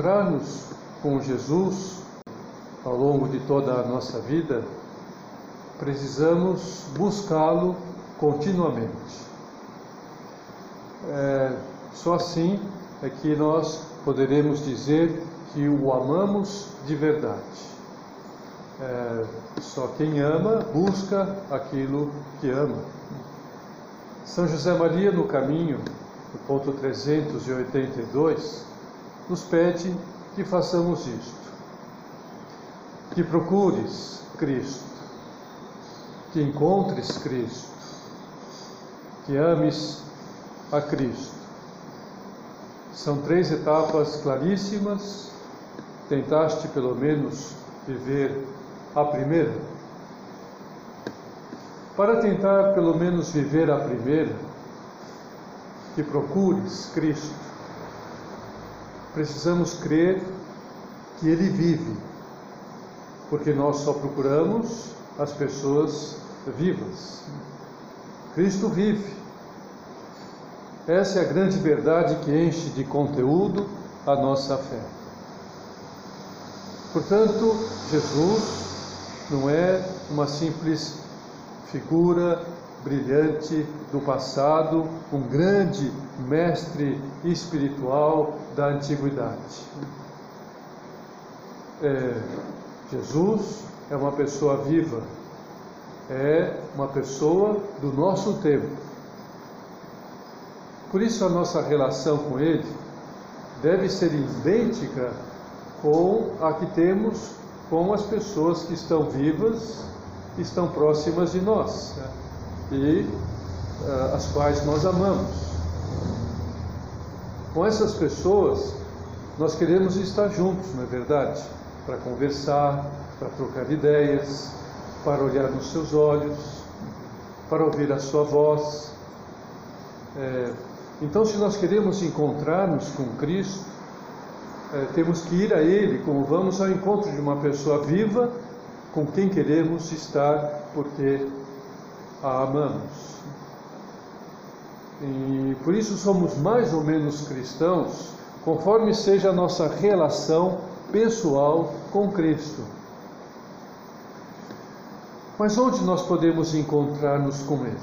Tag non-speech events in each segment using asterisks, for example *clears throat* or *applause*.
encontrar-nos com Jesus ao longo de toda a nossa vida, precisamos buscá-lo continuamente. É, só assim é que nós poderemos dizer que o amamos de verdade. É, só quem ama busca aquilo que ama. São José Maria, no caminho, no ponto 382, nos pede que façamos isto, que procures Cristo, que encontres Cristo, que ames a Cristo. São três etapas claríssimas. Tentaste pelo menos viver a primeira? Para tentar pelo menos viver a primeira, que procures Cristo, precisamos crer que Ele vive, porque nós só procuramos as pessoas vivas. Cristo vive. Essa é a grande verdade que enche de conteúdo a nossa fé. Portanto, Jesus não é uma simples figura brilhante do passado, um grande mestre espiritual da antiguidade. É, Jesus é uma pessoa viva, é uma pessoa do nosso tempo. Por isso, a nossa relação com Ele deve ser idêntica com a que temos com as pessoas que estão vivas, estão próximas de nós e uh, as quais nós amamos. Com essas pessoas, nós queremos estar juntos, não é verdade? Para conversar, para trocar ideias, para olhar nos seus olhos, para ouvir a sua voz. É, então, se nós queremos encontrar-nos com Cristo, é, temos que ir a Ele como vamos ao encontro de uma pessoa viva com quem queremos estar porque a amamos. E por isso somos mais ou menos cristãos, conforme seja a nossa relação pessoal com Cristo. Mas onde nós podemos encontrar-nos com Ele?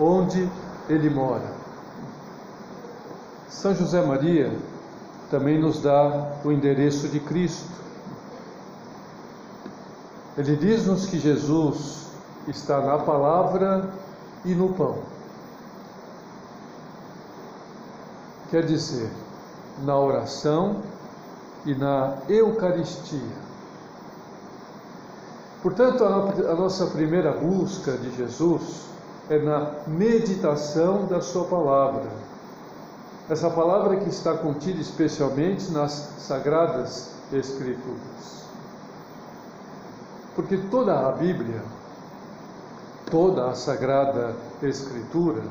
Onde Ele mora? São José Maria também nos dá o endereço de Cristo. Ele diz-nos que Jesus está na palavra e no pão. Quer dizer, na oração e na Eucaristia. Portanto, a nossa primeira busca de Jesus é na meditação da Sua palavra essa palavra que está contida especialmente nas Sagradas Escrituras. Porque toda a Bíblia, toda a Sagrada Escritura,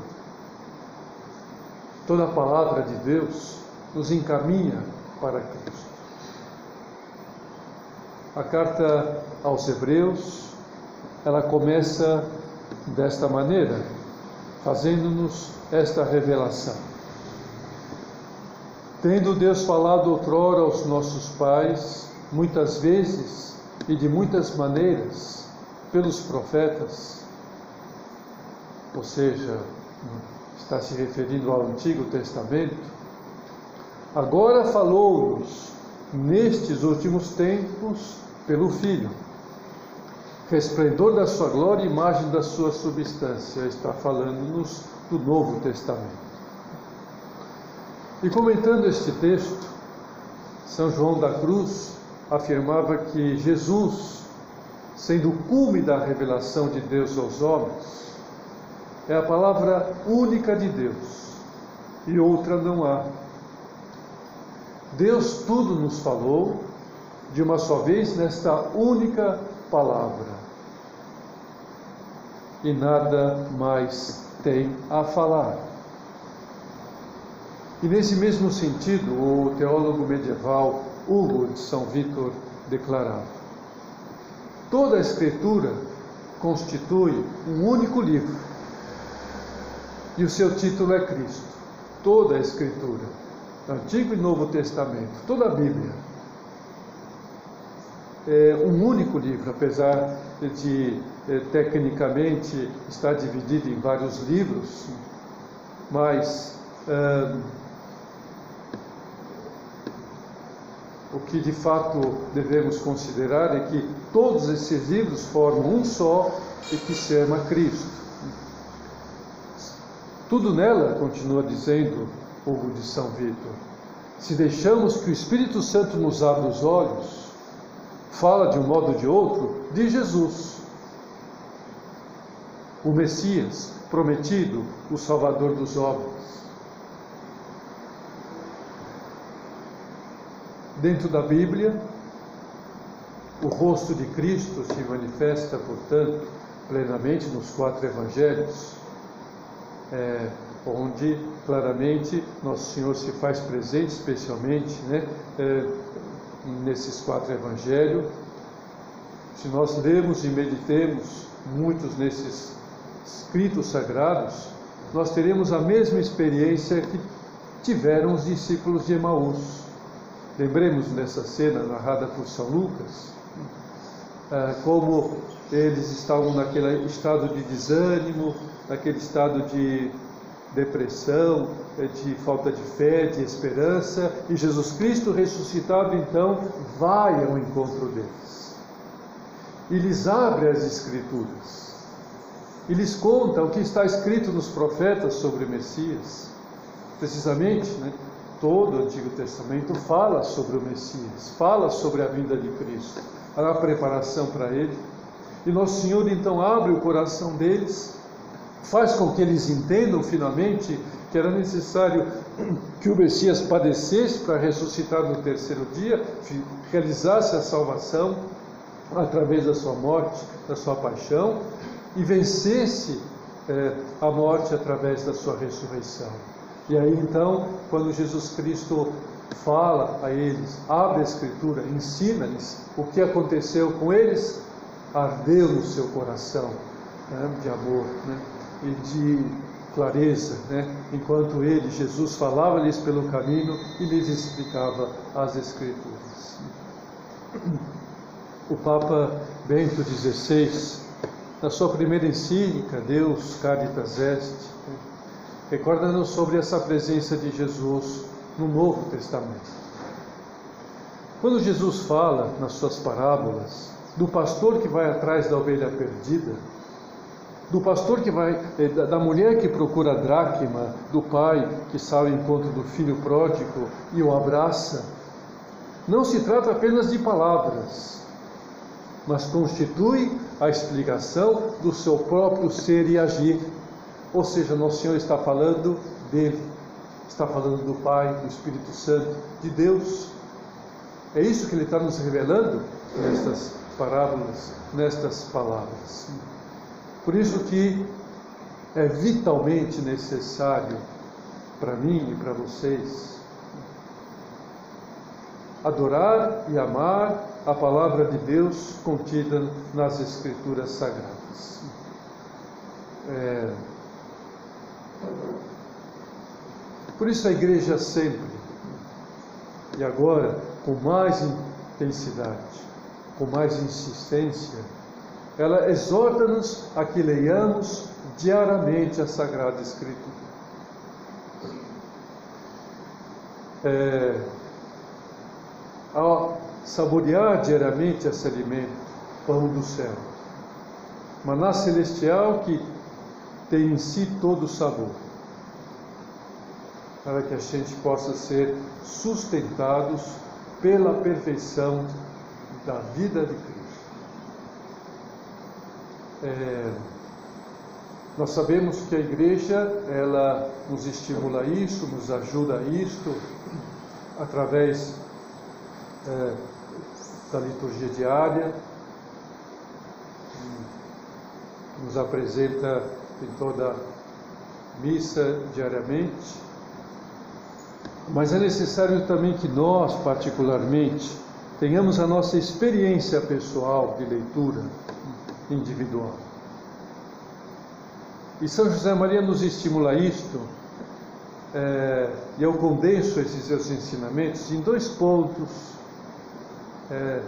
toda a palavra de Deus nos encaminha para Cristo. A carta aos Hebreus, ela começa desta maneira, fazendo-nos esta revelação. Tendo Deus falado outrora aos nossos pais, muitas vezes e de muitas maneiras, pelos profetas, ou seja, está se referindo ao Antigo Testamento, agora falou-nos nestes últimos tempos pelo Filho, resplendor da sua glória e imagem da sua substância, está falando-nos do Novo Testamento. E comentando este texto, São João da Cruz afirmava que Jesus, sendo o cume da revelação de Deus aos homens, é a palavra única de Deus e outra não há. Deus tudo nos falou de uma só vez nesta única palavra. E nada mais tem a falar. E nesse mesmo sentido, o teólogo medieval Hugo de São Vítor declarava: toda a Escritura constitui um único livro, e o seu título é Cristo. Toda a Escritura. Antigo e Novo Testamento, toda a Bíblia. É um único livro, apesar de eh, tecnicamente estar dividido em vários livros, mas o que de fato devemos considerar é que todos esses livros formam um só e que se chama Cristo. Tudo nela, continua dizendo Hugo de São Vitor, se deixamos que o Espírito Santo nos abra os olhos, fala de um modo ou de outro de Jesus, o Messias prometido, o Salvador dos homens. Dentro da Bíblia, o rosto de Cristo se manifesta, portanto, plenamente nos quatro evangelhos, é, onde claramente Nosso Senhor se faz presente, especialmente né, é, nesses quatro evangelhos. Se nós lermos e meditemos muitos nesses escritos sagrados, nós teremos a mesma experiência que tiveram os discípulos de Emaús. Lembremos dessa cena narrada por São Lucas, como eles estavam naquele estado de desânimo, naquele estado de depressão, eh, de falta de fé, de esperança, e Jesus Cristo ressuscitado então vai ao encontro deles e lhes abre as Escrituras e lhes conta o que está escrito nos profetas sobre Messias, precisamente, né? Todo o Antigo Testamento fala sobre o Messias, fala sobre a vinda de Cristo, a preparação para ele. E Nosso Senhor então abre o coração deles, faz com que eles entendam finalmente que era necessário que o Messias padecesse para ressuscitar no terceiro dia, realizasse a salvação através da sua morte, da sua paixão e vencesse eh, a morte através da sua ressurreição. E aí então, quando Jesus Cristo fala a eles, abre a Escritura, ensina-lhes o que aconteceu com eles, ardeu no seu coração né, de amor né, e de clareza, né, enquanto ele, Jesus, falava-lhes pelo caminho e lhes explicava as Escrituras. O Papa Bento XVI, na sua primeira encíclica, Deus Caritas Est, recorda-nos sobre essa presença de Jesus no Novo Testamento. Quando Jesus fala nas suas parábolas do pastor que vai atrás da ovelha perdida, do pastor que vai, eh, da mulher que procura a dracma, do pai que sai ao encontro do filho pródigo e o abraça, não se trata apenas de palavras, mas constitui a explicação do seu próprio ser e agir ou seja, Nosso Senhor está falando dele, está falando do Pai, do Espírito Santo, de Deus. É isso que ele está nos revelando nestas parábolas, nestas palavras. Por isso que é vitalmente necessário para mim e para vocês adorar e amar a palavra de Deus contida nas Escrituras Sagradas. É, por isso a igreja sempre, e agora com mais intensidade, com mais insistência, ela exorta-nos a que leiamos diariamente a Sagrada Escritura. É, a saborear diariamente esse alimento, pão do céu, maná celestial que tem em si todo o sabor, para que a gente possa ser sustentados pela perfeição da vida de Cristo. É, nós sabemos que a igreja ela nos estimula a isso, nos ajuda a isto através é, da liturgia diária, nos apresenta em toda missa diariamente. Mas é necessário também que nós, particularmente, tenhamos a nossa experiência pessoal de leitura é, eu condenso esses seus ensinamentos em dois pontos. É,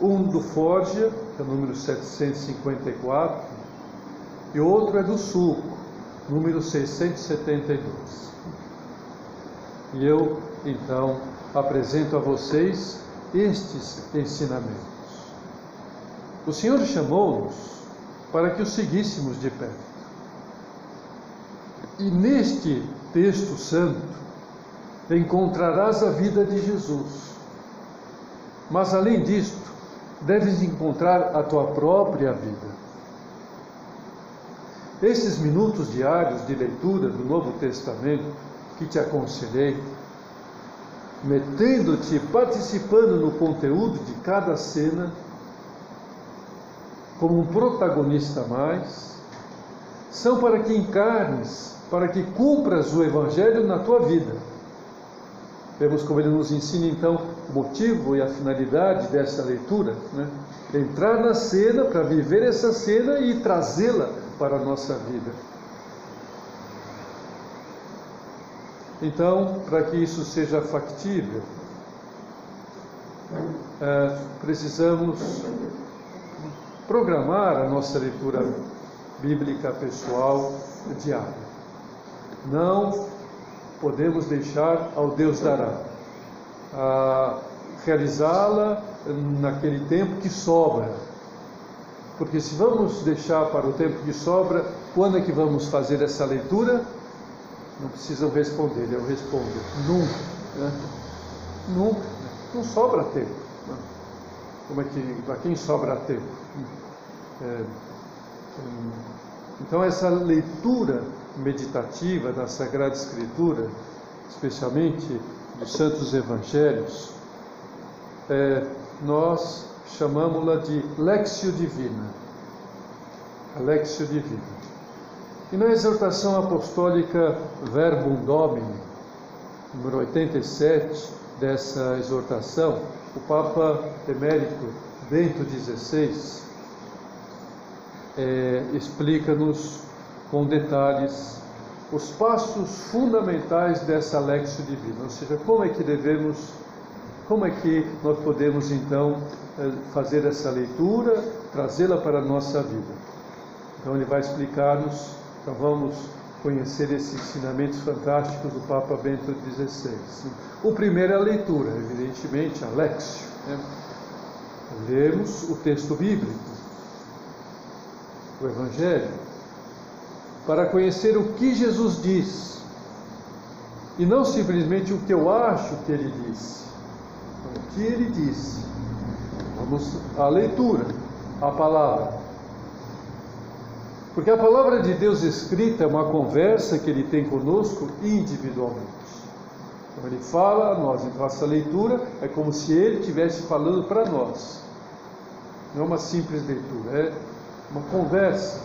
um do Forja, que é o número 754, e outro é do Sulco, número 672. E eu, então, apresento a vocês estes ensinamentos. O Senhor chamou-nos para que o seguíssemos de perto. E neste texto santo encontrarás a vida de Jesus. Mas além disto, deves encontrar a tua própria vida. Esses minutos diários de leitura do Novo Testamento que te aconselhei, metendo-te, participando no conteúdo de cada cena, como um protagonista mais, são para que encarnes, para que cumpras o Evangelho na tua vida. Vemos como ele nos ensina então o motivo e a finalidade dessa leitura, né? entrar na cena para viver essa cena e trazê-la para a nossa vida. Então, para que isso seja factível, é, precisamos programar a nossa leitura bíblica pessoal diária. Não podemos deixar ao Deus dará. realizá-la naquele tempo que sobra. Porque se vamos deixar para o tempo que sobra, quando é que vamos fazer essa leitura? Não precisam responder, eu respondo. Nunca. Né? Nunca. Não sobra tempo. Né? Como é que, para quem sobra tempo? É, então, essa leitura meditativa da Sagrada Escritura, especialmente dos Santos Evangelhos, é, nós chamamos-la de Lexio Divina. A Lexio Divina. E na exortação apostólica Verbum Domini, número 87 dessa exortação, o Papa Emérito Bento XVI é, explica-nos com detalhes os passos fundamentais dessa Lexio Divina, ou seja, como é que devemos, como é que nós podemos então é, fazer essa leitura, trazê-la para a nossa vida. Então ele vai explicar-nos, então vamos conhecer esses ensinamentos fantásticos do Papa Bento XVI. O primeiro é a leitura, evidentemente, a Lexio. Né? Lemos o texto bíblico, o Evangelho, para conhecer o que Jesus diz e não simplesmente o que eu acho que ele disse, que ele disse. Vamos à leitura, à palavra. Porque a palavra de Deus escrita é uma conversa que ele tem conosco individualmente. Então ele fala a nós, então essa leitura é como se ele estivesse falando para nós. Não é uma simples leitura, é uma conversa.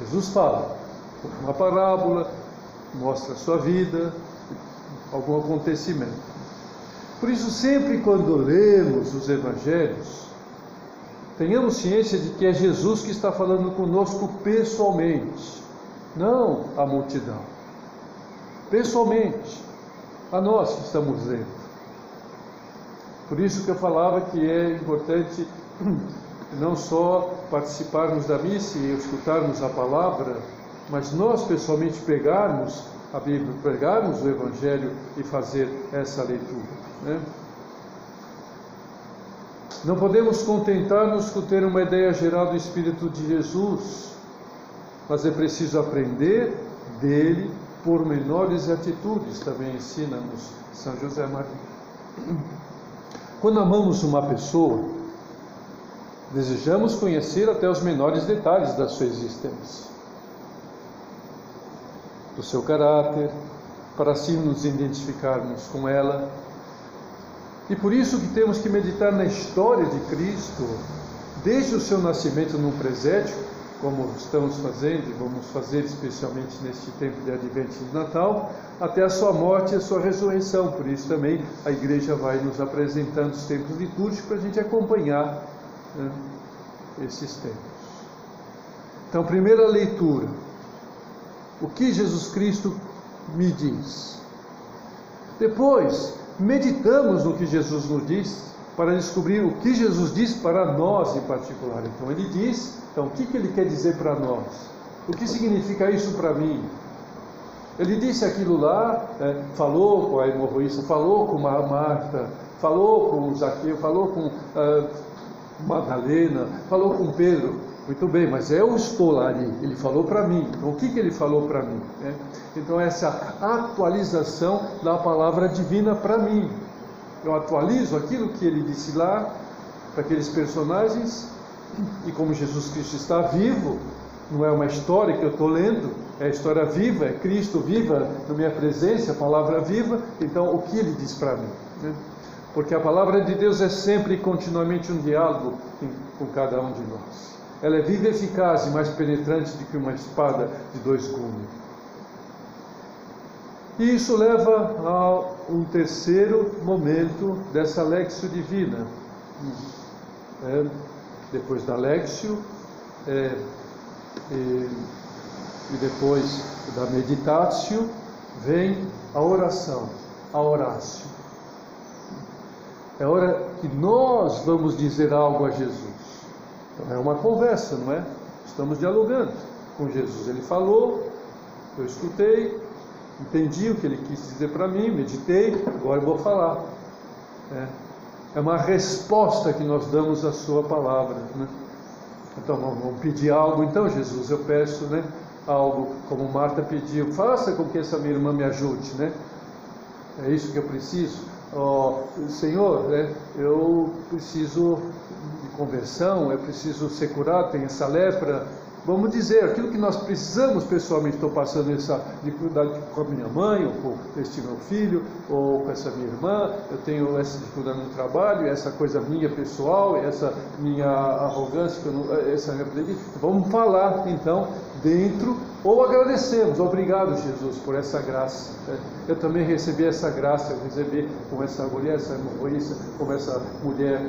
Jesus fala, uma parábola, mostra a sua vida, algum acontecimento. Por isso, sempre quando lemos os evangelhos, tenhamos ciência de que é Jesus que está falando conosco pessoalmente, não a multidão. Pessoalmente, a nós que estamos lendo. Por isso que eu falava que é importante *clears throat* não só participarmos da missa e escutarmos a palavra, mas nós pessoalmente pegarmos a Bíblia, pegarmos o Evangelho e fazer essa leitura. Né? Não podemos contentar-nos com ter uma ideia geral do Espírito de Jesus, mas é preciso aprender dele por menores atitudes, também ensina-nos São José Maria. Quando amamos uma pessoa, Desejamos conhecer até os menores detalhes da sua existência, do seu caráter, para assim nos identificarmos com ela. E por isso que temos que meditar na história de Cristo, desde o seu nascimento num presépio, como estamos fazendo e vamos fazer especialmente neste tempo de Advento e de Natal, até a sua morte e a sua ressurreição. Por isso também a igreja vai nos apresentando os tempos litúrgicos para a gente acompanhar né, esses tempos. Então, primeira leitura. O que Jesus Cristo me diz. Depois, meditamos no que Jesus nos diz para descobrir o que Jesus diz para nós em particular. Então, ele diz, então, o que, que ele quer dizer para nós? O que significa isso para mim? Ele disse aquilo lá, é, falou com a hemorroísta, falou com a Marta, falou com o Zaqueu, falou com uh, Madalena, falou com Pedro. Muito bem, mas eu estou lá ali, ele falou para mim. Então, o que, que ele falou para mim? É, então, essa atualização da palavra divina para mim. Eu atualizo aquilo que ele disse lá para aqueles personagens, e como Jesus Cristo está vivo, não é uma história que eu estou lendo, é a história viva, é Cristo viva na minha presença, a palavra viva, então o que ele diz para mim? Né? Porque a palavra de Deus é sempre e continuamente um diálogo com cada um de nós. Ela é viva, eficaz e mais penetrante do que uma espada de dois gumes. E isso leva a um terceiro momento dessa lexio divina. É, depois da lexio, é, e, e depois da meditatio, vem a oração, a orácio. É hora que nós vamos dizer algo a Jesus. Então, é uma conversa, não é? Estamos dialogando com Jesus. Ele falou, eu escutei, entendi o que ele quis dizer para mim, meditei, agora eu vou falar. É, é uma resposta que nós damos à Sua palavra. Né? Então vamos pedir algo, então Jesus, eu peço, né? Algo como Marta pediu, faça com que essa minha irmã me ajude, né? É isso que eu preciso. Senhor, né? Eu preciso de conversão, eu preciso ser curado, tem essa lepra, vamos dizer, aquilo que nós precisamos pessoalmente, estou passando essa dificuldade com a minha mãe, ou com este meu filho, ou com essa minha irmã, eu tenho essa dificuldade no trabalho, essa coisa minha pessoal, essa minha arrogância, essa minha vamos falar então dentro, ou agradecemos, obrigado Jesus por essa graça. Eu também recebi essa graça, eu recebi com essa mulher, essa hemorroísta, com essa mulher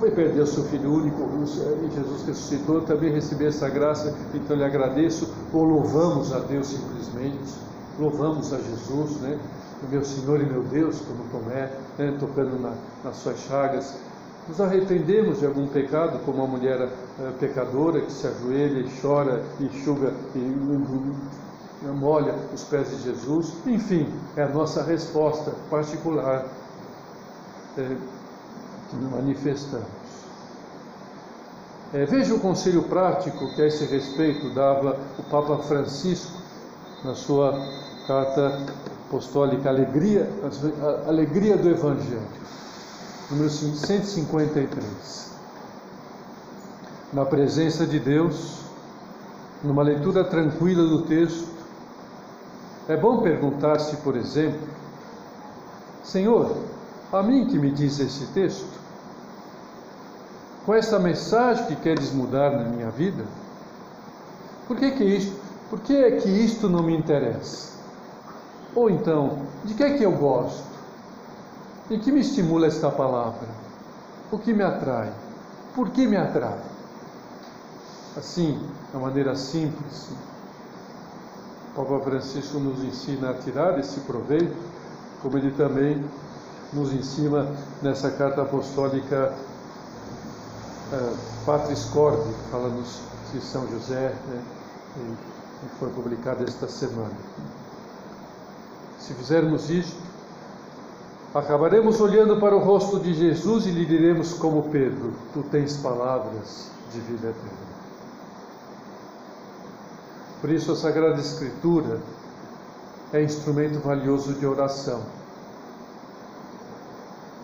foi perder seu filho único e Jesus ressuscitou, também recebi essa graça, então lhe agradeço, ou louvamos a Deus simplesmente, louvamos a Jesus, né? Meu Senhor e meu Deus, como Tomé, né? tocando na, nas suas chagas. Nos arrependemos de algum pecado, como a mulher é, pecadora que se ajoelha e chora e enxuga e, e, e molha os pés de Jesus. Enfim, é a nossa resposta particular. É, que manifestamos. É, veja o conselho prático que a esse respeito dava o Papa Francisco na sua carta apostólica Alegria, Alegria do Evangelho, número 153. Na presença de Deus, numa leitura tranquila do texto, é bom perguntar-se, por exemplo, Senhor, a mim que me diz esse texto? com essa mensagem que queres mudar na minha vida? Por que que isto? Por que é que isto não me interessa? Ou então, de que é que eu gosto? Em que me estimula esta palavra? O que me atrai? Por que me atrai? Assim, de maneira simples, o Papa Francisco nos ensina a tirar esse proveito, como ele também nos ensina nessa carta apostólica uh, Patris Cordi, falando de São José, né, que foi publicado esta semana. Se fizermos isto, acabaremos olhando para o rosto de Jesus e lhe diremos como Pedro: Tu tens palavras de vida eterna. Por isso, a Sagrada Escritura é instrumento valioso de oração.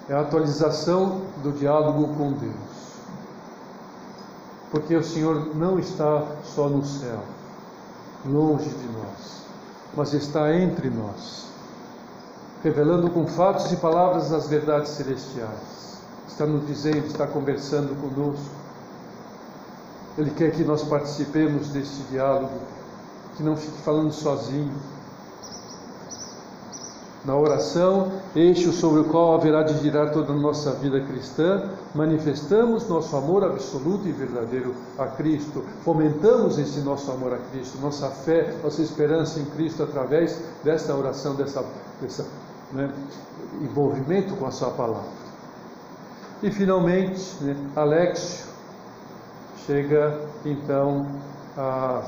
É a atualização do diálogo com Deus porque o Senhor não está só no céu, longe de nós, mas está entre nós, revelando com fatos e palavras as verdades celestiais. Está nos dizendo, está conversando conosco. Ele quer que nós participemos deste diálogo, que não fique falando sozinho. Na oração, eixo sobre o qual haverá de girar toda a nossa vida cristã, manifestamos nosso amor absoluto e verdadeiro a Cristo, fomentamos esse nosso amor a Cristo, nossa fé, nossa esperança em Cristo através dessa oração, dessa, dessa né, envolvimento com a Sua palavra. E finalmente, né, Alexio chega então à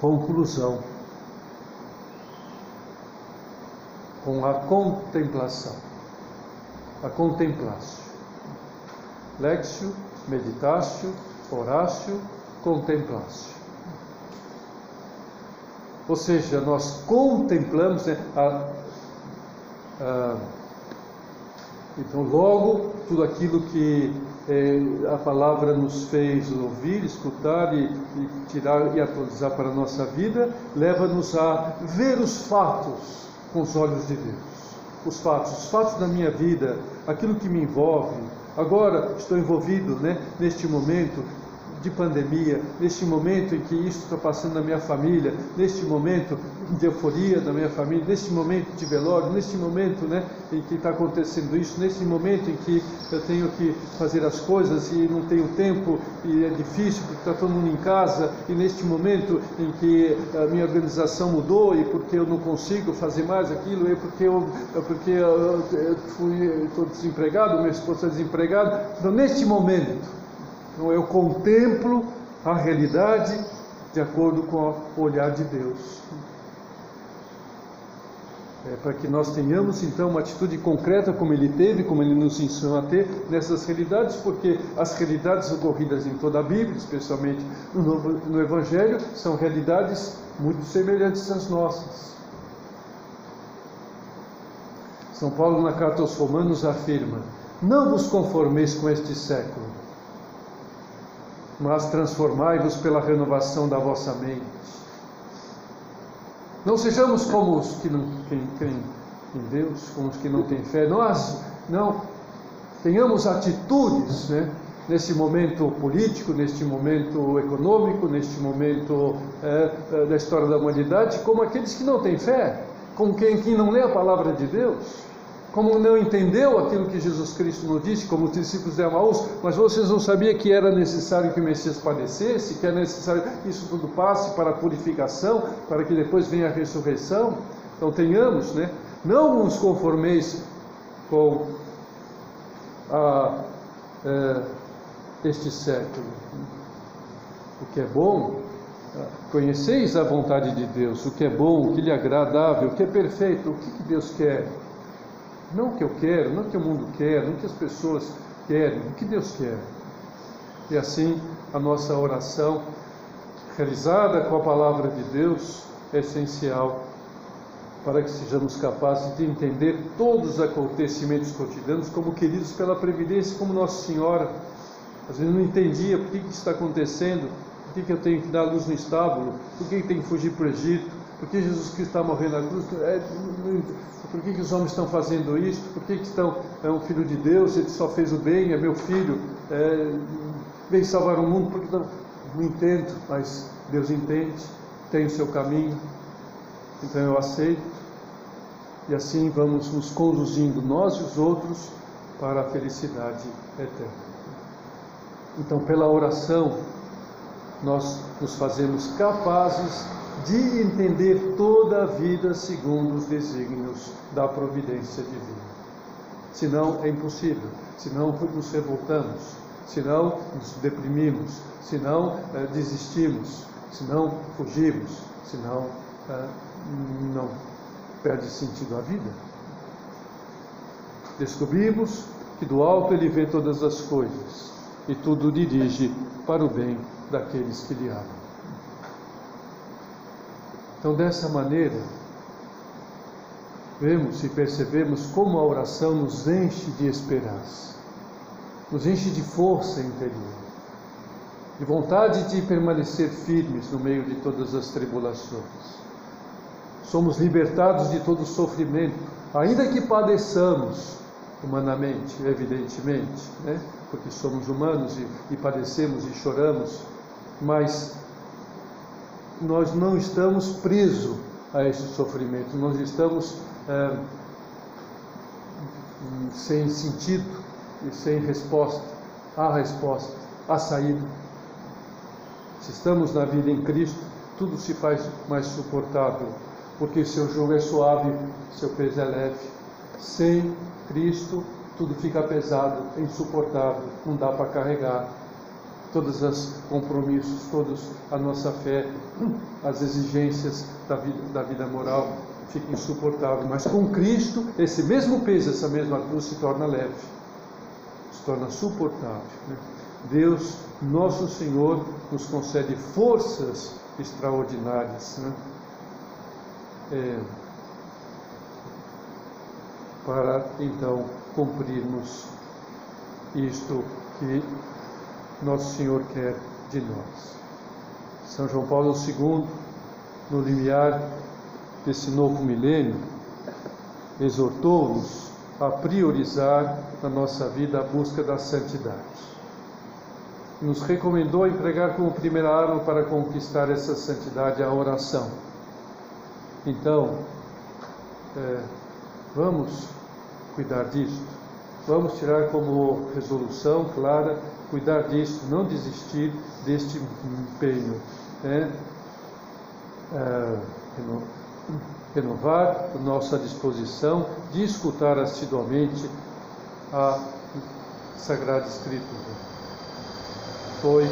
conclusão com a contemplação. A contemplatio. Lexio, meditatio, oratio, contemplatio. Ou seja, nós contemplamos né, a, a, então logo tudo aquilo que é, a palavra nos fez ouvir, escutar e, e tirar e atualizar para a nossa vida, leva-nos a ver os fatos com os olhos de Deus. Os fatos, os fatos da minha vida, aquilo que me envolve. Agora estou envolvido né, neste momento de pandemia, neste momento em que isso está passando na minha família, neste momento de euforia da minha família, neste momento de velório, neste momento né, em que está acontecendo isso, neste momento em que eu tenho que fazer as coisas e não tenho tempo e é difícil porque está todo mundo em casa, e neste momento em que a minha organização mudou e porque eu não consigo fazer mais aquilo, e porque eu, porque eu, eu fui, estou desempregado, minha esposa está desempregada. Então, neste momento, então eu contemplo a realidade de acordo com o olhar de Deus. É, para que nós tenhamos então uma atitude concreta como ele teve, como ele nos ensinou a ter nessas realidades, porque as realidades ocorridas em toda a Bíblia, especialmente no, Novo, no Evangelho, são realidades muito semelhantes às nossas. São Paulo, na carta aos Romanos, afirma: Não vos conformeis com este século mas transformai-vos pela renovação da vossa mente. Não sejamos como os que não creem em Deus, como os que não têm fé. Nós não tenhamos atitudes, né? Nesse momento político, neste momento econômico, neste momento é, é, da história da humanidade, como aqueles que não têm fé, como quem, quem não lê a palavra de Deus como não entendeu aquilo que Jesus Cristo nos disse, como os discípulos de Amaús, mas vocês não sabiam que era necessário que o Messias padecesse, que era necessário que isso tudo passe para a purificação, para que depois venha a ressurreição? Então tenhamos, né? Não nos conformeis com a, é, este século. O que é bom, conheceis a vontade de Deus, o que é bom, o que lhe é agradável, o que é perfeito, o que Deus quer não o que eu quero, não o que o mundo quer, não o que as pessoas querem, o que Deus quer. E assim, a nossa oração, realizada com a palavra de Deus, é essencial para que sejamos capazes de entender todos os acontecimentos cotidianos como queridos pela previdência, como Nossa Senhora. Às vezes não entendia por que, que está acontecendo, por que, que eu tenho que dar luz no estábulo, por que, que tenho que fugir para o Egito, por que Jesus Cristo está morrendo na cruz? É, por que, que os homens estão fazendo isso? Por que, que estão, é um filho de Deus, ele só fez o bem, é meu filho, é, vem salvar o mundo? Porque não, não entendo, mas Deus entende, tem o seu caminho, então eu aceito. E assim vamos nos conduzindo, nós e os outros, para a felicidade eterna. Então, pela oração, nós nos fazemos capazes de entender toda a vida segundo os desígnios da providência divina. Senão é impossível, senão nos revoltamos, senão nos deprimimos, senão é, desistimos, senão fugimos, senão é, não perde sentido a vida. Descobrimos que do alto ele vê todas as coisas e tudo dirige para o bem daqueles que lhe amam. Então, dessa maneira, vemos e percebemos como a oração nos enche de esperança, nos enche de força interior, de vontade de permanecer firmes no meio de todas as tribulações. Somos libertados de todo sofrimento, ainda que padeçamos humanamente, evidentemente, né? porque somos humanos e, e padecemos e choramos, mas nós não estamos presos a esse sofrimento, nós estamos é, sem sentido e sem resposta. Há resposta, há saída. Se estamos na vida em Cristo, tudo se faz mais suportável, porque seu jogo é suave, seu peso é leve. Sem Cristo, tudo fica pesado, insuportável, não dá para carregar. Todos os compromissos, todos a nossa fé, as exigências da vida, da vida moral fica insuportável. Mas com Cristo, esse mesmo peso, essa mesma cruz se torna leve, se torna suportável. Né? Deus, nosso Senhor, nos concede forças extraordinárias né? é, para então cumprirmos isto que nosso Senhor quer de nós. São João Paulo II, no limiar desse novo milênio, exortou-nos a priorizar na nossa vida a busca da santidade. Nos recomendou empregar como primeira arma para conquistar essa santidade a oração. Então, é, vamos cuidar disto. Vamos tirar como resolução clara cuidar disso, não desistir deste empenho. Né? É, renovar nossa disposição de escutar assiduamente a Sagrada Escritura. Foi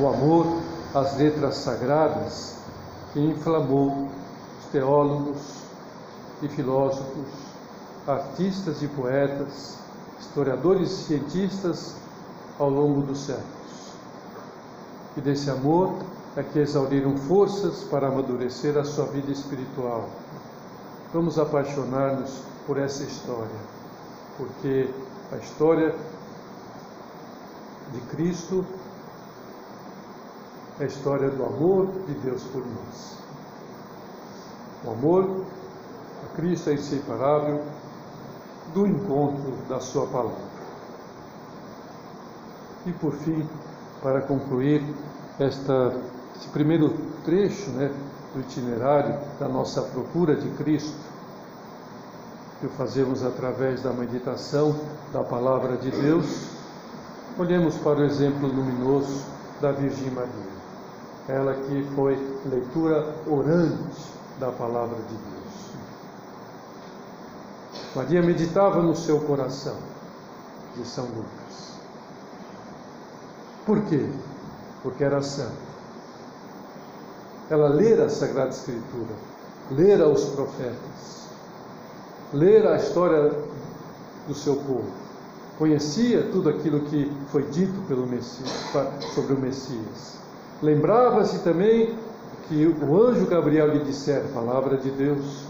o amor às letras sagradas que inflamou os teólogos e filósofos, artistas e poetas, historiadores e cientistas ao longo dos séculos. E desse amor é que exauriram forças para amadurecer a sua vida espiritual. Vamos apaixonar-nos por essa história, porque a história de Cristo é a história do amor de Deus por nós. O amor a Cristo é inseparável do encontro da Sua palavra. E por fim, para concluir esta esse primeiro trecho né, do itinerário da nossa procura de Cristo, que o fazemos através da meditação da palavra de Deus, olhemos para o exemplo luminoso da Virgem Maria. Ela que foi leitura orante da palavra de Deus. Maria meditava no seu coração, de São Lucas. Por quê? Porque era santa ela ler a Sagrada Escritura, ler os profetas, ler a história do seu povo, conhecia tudo aquilo que foi dito pelo Messias, sobre o Messias. Lembrava-se também que o anjo Gabriel lhe dissera, palavra de Deus,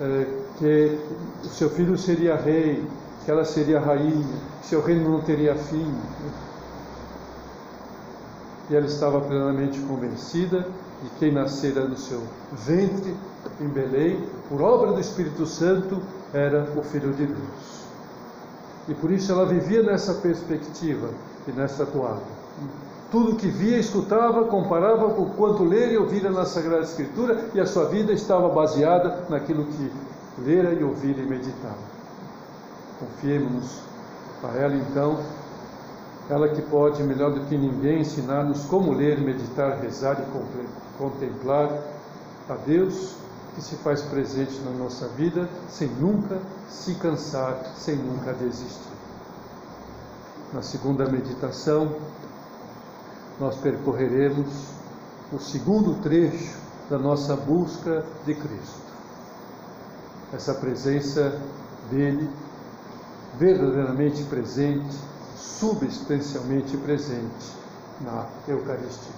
é, que o seu filho seria rei, que ela seria rainha, que seu reino não teria fim e ela estava plenamente convencida de quem nascera no seu ventre em Belém, por obra do Espírito Santo, era o Filho de Deus. E por isso ela vivia nessa perspectiva e nessa toada. Tudo que via, escutava, comparava com quanto ler e ouvira na Sagrada Escritura, e a sua vida estava baseada naquilo que lera e ouvira e meditava. Confiemos-nos a ela então ela que pode, melhor do que ninguém, ensinar-nos como ler, meditar, rezar e contemplar a Deus que se faz presente na nossa vida sem nunca se cansar, sem nunca desistir. Na segunda meditação, nós percorreremos o segundo trecho da nossa busca de Cristo. Essa presença dele verdadeiramente presente substancialmente presente na Eucaristia.